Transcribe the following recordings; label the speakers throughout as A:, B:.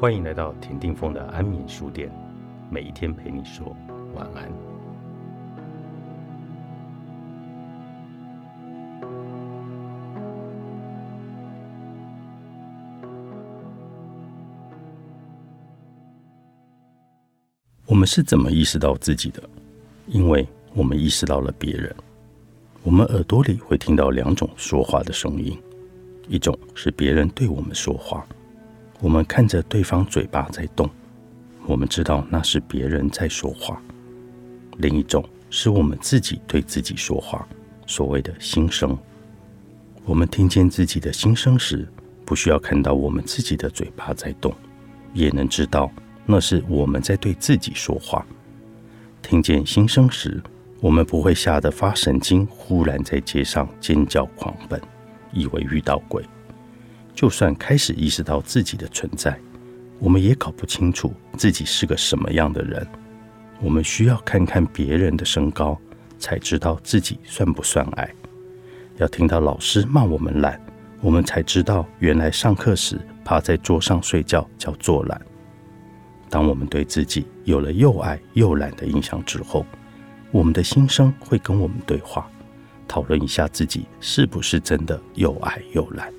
A: 欢迎来到田定峰的安眠书店，每一天陪你说晚安。我们是怎么意识到自己的？因为我们意识到了别人。我们耳朵里会听到两种说话的声音，一种是别人对我们说话，我们看着对方嘴巴在动，我们知道那是别人在说话；另一种是我们自己对自己说话，所谓的心声。我们听见自己的心声时，不需要看到我们自己的嘴巴在动，也能知道那是我们在对自己说话。听见心声时，我们不会吓得发神经，忽然在街上尖叫狂奔，以为遇到鬼。就算开始意识到自己的存在，我们也搞不清楚自己是个什么样的人。我们需要看看别人的身高，才知道自己算不算矮。要听到老师骂我们懒，我们才知道原来上课时趴在桌上睡觉叫做懒。当我们对自己有了又矮又懒的印象之后，我们的心声会跟我们对话，讨论一下自己是不是真的又矮又懒。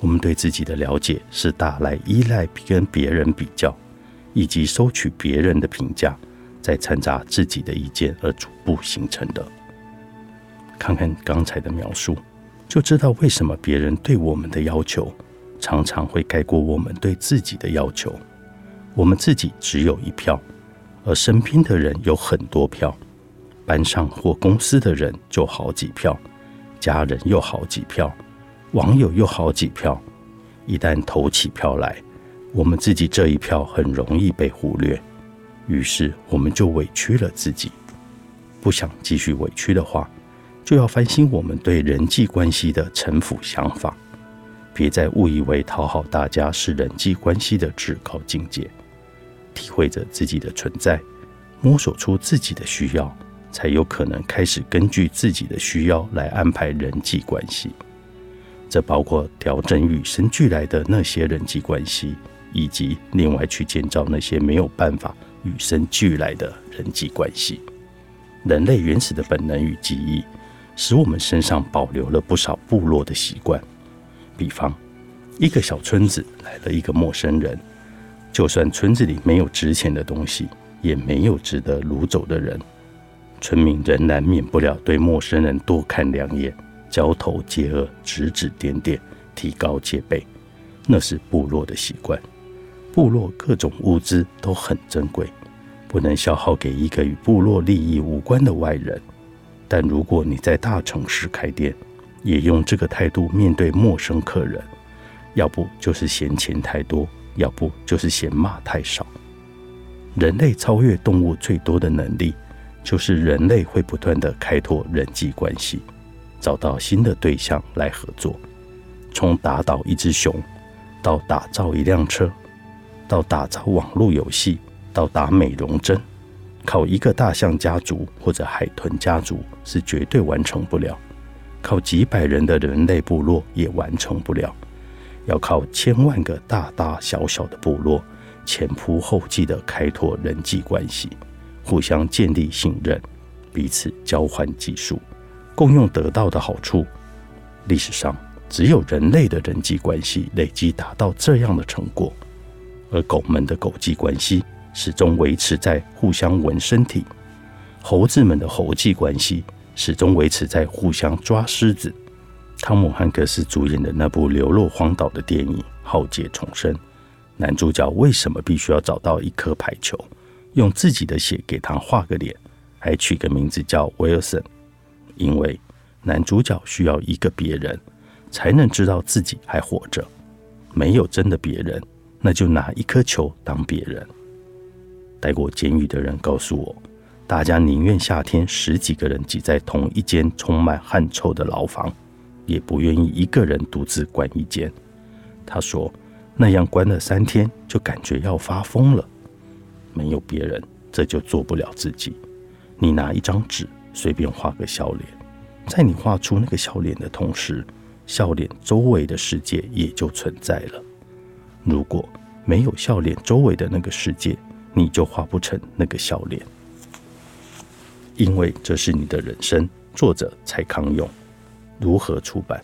A: 我们对自己的了解是大来依赖跟别人比较，以及收取别人的评价，再掺杂自己的意见而逐步形成的。看看刚才的描述，就知道为什么别人对我们的要求常常会盖过我们对自己的要求。我们自己只有一票。而身边的人有很多票，班上或公司的人就好几票，家人又好几票，网友又好几票。一旦投起票来，我们自己这一票很容易被忽略，于是我们就委屈了自己。不想继续委屈的话，就要翻新我们对人际关系的城府想法，别再误以为讨好大家是人际关系的至高境界。体会着自己的存在，摸索出自己的需要，才有可能开始根据自己的需要来安排人际关系。这包括调整与生俱来的那些人际关系，以及另外去建造那些没有办法与生俱来的人际关系。人类原始的本能与记忆，使我们身上保留了不少部落的习惯。比方，一个小村子来了一个陌生人。就算村子里没有值钱的东西，也没有值得掳走的人，村民仍然免不了对陌生人多看两眼，交头接耳，指指点点，提高戒备。那是部落的习惯。部落各种物资都很珍贵，不能消耗给一个与部落利益无关的外人。但如果你在大城市开店，也用这个态度面对陌生客人，要不就是嫌钱太多。要不就是嫌骂太少。人类超越动物最多的能力，就是人类会不断的开拓人际关系，找到新的对象来合作。从打倒一只熊，到打造一辆车，到打造网络游戏，到打美容针，靠一个大象家族或者海豚家族是绝对完成不了，靠几百人的人类部落也完成不了。要靠千万个大大小小的部落前仆后继的开拓人际关系，互相建立信任，彼此交换技术，共用得到的好处。历史上只有人类的人际关系累积达到这样的成果，而狗们的狗际关系始终维持在互相闻身体，猴子们的猴际关系始终维持在互相抓狮子。汤姆汉克斯主演的那部流落荒岛的电影《浩劫重生》，男主角为什么必须要找到一颗排球，用自己的血给他画个脸，还取个名字叫威尔森？因为男主角需要一个别人，才能知道自己还活着。没有真的别人，那就拿一颗球当别人。待过监狱的人告诉我，大家宁愿夏天十几个人挤在同一间充满汗臭的牢房。也不愿意一个人独自关一间。他说：“那样关了三天，就感觉要发疯了。没有别人，这就做不了自己。你拿一张纸，随便画个笑脸，在你画出那个笑脸的同时，笑脸周围的世界也就存在了。如果没有笑脸，周围的那个世界，你就画不成那个笑脸。因为这是你的人生。作者蔡康永，如何出版？